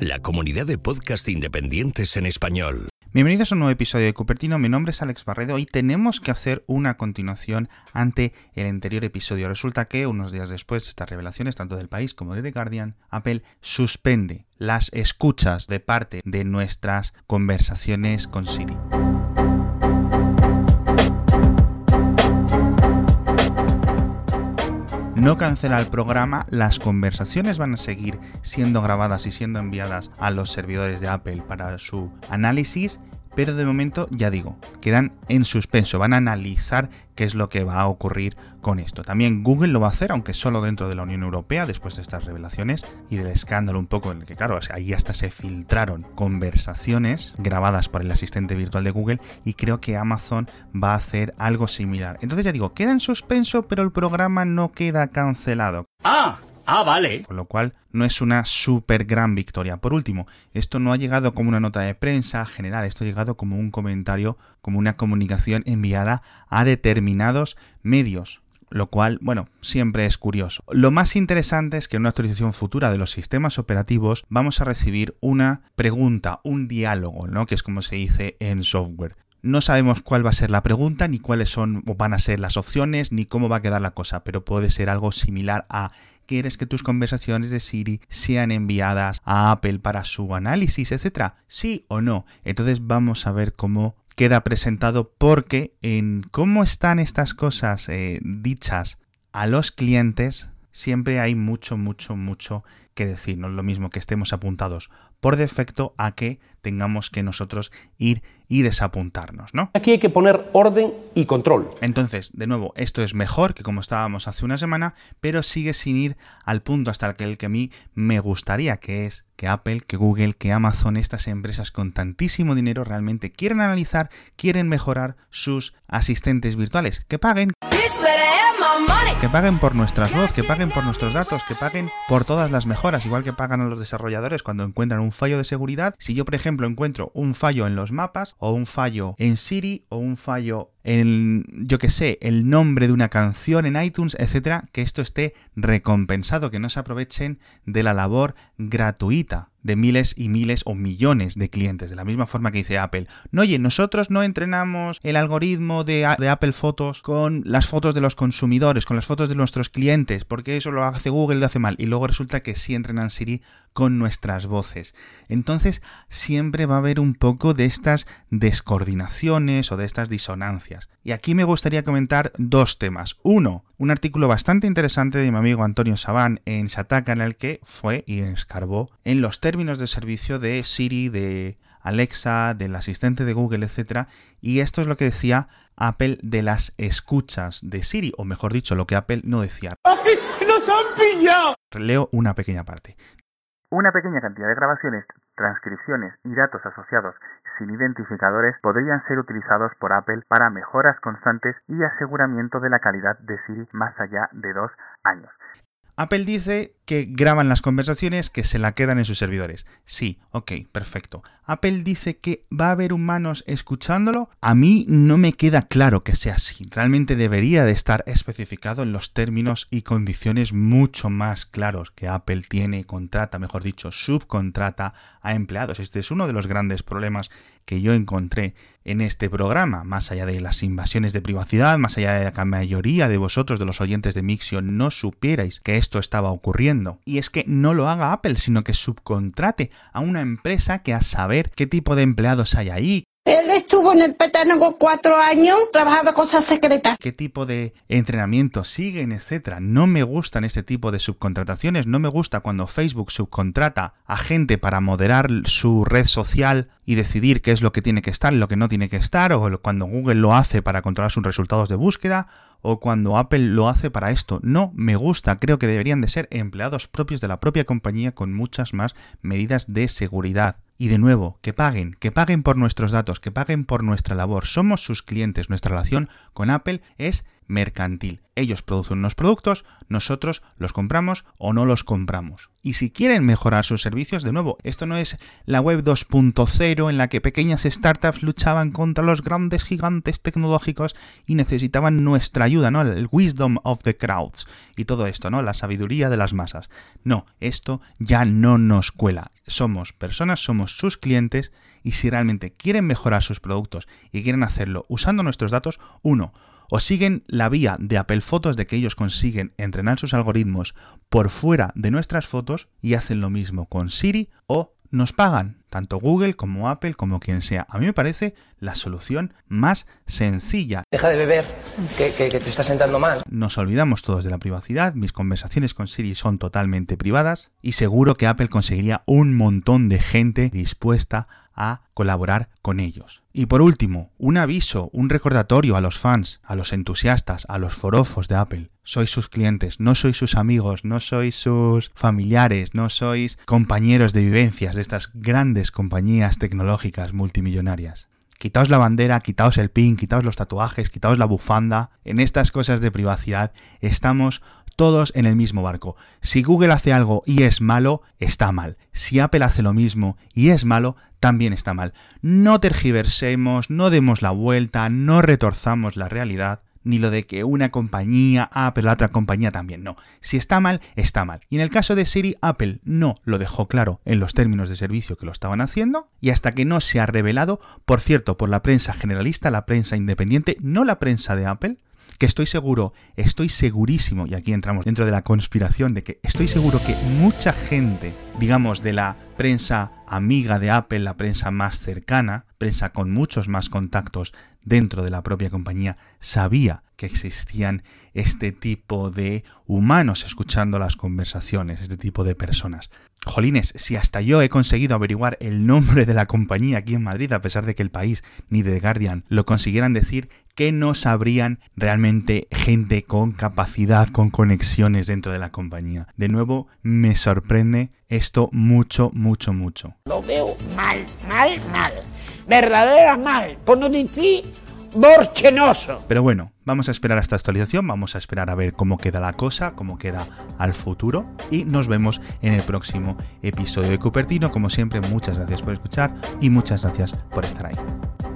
La comunidad de podcast independientes en español. Bienvenidos a un nuevo episodio de Cupertino, mi nombre es Alex Barredo y tenemos que hacer una continuación ante el anterior episodio. Resulta que unos días después de estas revelaciones, tanto del país como de The Guardian, Apple suspende las escuchas de parte de nuestras conversaciones con Siri. No cancela el programa, las conversaciones van a seguir siendo grabadas y siendo enviadas a los servidores de Apple para su análisis pero de momento ya digo, quedan en suspenso, van a analizar qué es lo que va a ocurrir con esto. También Google lo va a hacer, aunque solo dentro de la Unión Europea, después de estas revelaciones y del escándalo un poco en el que, claro, ahí hasta se filtraron conversaciones grabadas por el asistente virtual de Google y creo que Amazon va a hacer algo similar. Entonces ya digo, queda en suspenso, pero el programa no queda cancelado. ¡Ah! Ah, vale. Con lo cual no es una súper gran victoria. Por último, esto no ha llegado como una nota de prensa general, esto ha llegado como un comentario, como una comunicación enviada a determinados medios lo cual, bueno, siempre es curioso. Lo más interesante es que en una actualización futura de los sistemas operativos vamos a recibir una pregunta, un diálogo, ¿no? Que es como se dice en software. No sabemos cuál va a ser la pregunta, ni cuáles son o van a ser las opciones, ni cómo va a quedar la cosa, pero puede ser algo similar a quieres que tus conversaciones de Siri sean enviadas a Apple para su análisis, etcétera? ¿Sí o no? Entonces vamos a ver cómo queda presentado porque en cómo están estas cosas eh, dichas a los clientes siempre hay mucho, mucho, mucho que decir. No es lo mismo que estemos apuntados por defecto a que tengamos que nosotros ir y desapuntarnos, ¿no? Aquí hay que poner orden y control. Entonces, de nuevo, esto es mejor que como estábamos hace una semana, pero sigue sin ir al punto hasta el que a mí me gustaría, que es que Apple, que Google, que Amazon, estas empresas con tantísimo dinero realmente quieren analizar, quieren mejorar sus asistentes virtuales, que paguen que paguen por nuestras voz, que paguen por nuestros datos, que paguen por todas las mejoras, igual que pagan a los desarrolladores cuando encuentran un fallo de seguridad. Si yo, por ejemplo, encuentro un fallo en los mapas, o un fallo en Siri, o un fallo en, yo que sé, el nombre de una canción en iTunes, etcétera, que esto esté recompensado, que no se aprovechen de la labor gratuita de miles y miles o millones de clientes, de la misma forma que dice Apple. No, oye, nosotros no entrenamos el algoritmo de, de, Apple Fotos con las fotos de los consumidores, con las fotos de nuestros clientes, porque eso lo hace Google lo hace mal. Y luego resulta que sí entrenan Siri con nuestras voces. Entonces siempre va a haber un poco de estas descoordinaciones o de estas disonancias. Y aquí me gustaría comentar dos temas. Uno, un artículo bastante interesante de mi amigo Antonio Sabán en Shataka en el que fue y escarbó en los términos de servicio de Siri, de Alexa, del asistente de Google, etc. Y esto es lo que decía Apple de las escuchas de Siri, o mejor dicho, lo que Apple no decía. ¡Ay, ¡Nos han pillado! Leo una pequeña parte. Una pequeña cantidad de grabaciones, transcripciones y datos asociados sin identificadores podrían ser utilizados por Apple para mejoras constantes y aseguramiento de la calidad de Siri más allá de dos años. Apple dice que graban las conversaciones que se la quedan en sus servidores. Sí, ok, perfecto. Apple dice que va a haber humanos escuchándolo. A mí no me queda claro que sea así. Realmente debería de estar especificado en los términos y condiciones mucho más claros que Apple tiene, contrata, mejor dicho, subcontrata a empleados. Este es uno de los grandes problemas que yo encontré en este programa, más allá de las invasiones de privacidad, más allá de que la mayoría de vosotros, de los oyentes de Mixio, no supierais que esto estaba ocurriendo. Y es que no lo haga Apple, sino que subcontrate a una empresa que a saber qué tipo de empleados hay ahí, él estuvo en el Pentágono cuatro años, trabajaba cosas secretas. ¿Qué tipo de entrenamiento siguen, etcétera? No me gustan este tipo de subcontrataciones. No me gusta cuando Facebook subcontrata a gente para moderar su red social y decidir qué es lo que tiene que estar lo que no tiene que estar, o cuando Google lo hace para controlar sus resultados de búsqueda, o cuando Apple lo hace para esto. No me gusta, creo que deberían de ser empleados propios de la propia compañía con muchas más medidas de seguridad. Y de nuevo, que paguen, que paguen por nuestros datos, que paguen por nuestra labor. Somos sus clientes. Nuestra relación con Apple es mercantil. Ellos producen unos productos, nosotros los compramos o no los compramos. Y si quieren mejorar sus servicios, de nuevo, esto no es la web 2.0 en la que pequeñas startups luchaban contra los grandes gigantes tecnológicos y necesitaban nuestra ayuda, ¿no? El wisdom of the crowds y todo esto, ¿no? La sabiduría de las masas. No, esto ya no nos cuela. Somos personas, somos sus clientes y si realmente quieren mejorar sus productos y quieren hacerlo usando nuestros datos, uno, o siguen la vía de Apple Fotos de que ellos consiguen entrenar sus algoritmos por fuera de nuestras fotos y hacen lo mismo con Siri o nos pagan, tanto Google como Apple como quien sea. A mí me parece la solución más sencilla. Deja de beber, que, que, que te estás sentando mal. Nos olvidamos todos de la privacidad, mis conversaciones con Siri son totalmente privadas y seguro que Apple conseguiría un montón de gente dispuesta a colaborar con ellos. Y por último, un aviso, un recordatorio a los fans, a los entusiastas, a los forofos de Apple. Sois sus clientes, no sois sus amigos, no sois sus familiares, no sois compañeros de vivencias de estas grandes compañías tecnológicas multimillonarias. Quitaos la bandera, quitaos el pin, quitaos los tatuajes, quitaos la bufanda. En estas cosas de privacidad estamos todos en el mismo barco. Si Google hace algo y es malo, está mal. Si Apple hace lo mismo y es malo, también está mal. No tergiversemos, no demos la vuelta, no retorzamos la realidad, ni lo de que una compañía, pero la otra compañía también, no. Si está mal, está mal. Y en el caso de Siri, Apple no lo dejó claro en los términos de servicio que lo estaban haciendo, y hasta que no se ha revelado, por cierto, por la prensa generalista, la prensa independiente, no la prensa de Apple, que estoy seguro, estoy segurísimo, y aquí entramos dentro de la conspiración, de que estoy seguro que mucha gente, digamos, de la prensa amiga de Apple, la prensa más cercana, prensa con muchos más contactos dentro de la propia compañía, sabía que existían este tipo de humanos escuchando las conversaciones, este tipo de personas. Jolines, si hasta yo he conseguido averiguar el nombre de la compañía aquí en Madrid, a pesar de que el país ni The Guardian lo consiguieran decir, que no sabrían realmente gente con capacidad, con conexiones dentro de la compañía. De nuevo, me sorprende esto mucho, mucho, mucho. Lo veo mal, mal, mal. Verdadera mal. Por no decir borchenoso. Pero bueno, vamos a esperar a esta actualización, vamos a esperar a ver cómo queda la cosa, cómo queda al futuro y nos vemos en el próximo episodio de Cupertino. Como siempre, muchas gracias por escuchar y muchas gracias por estar ahí.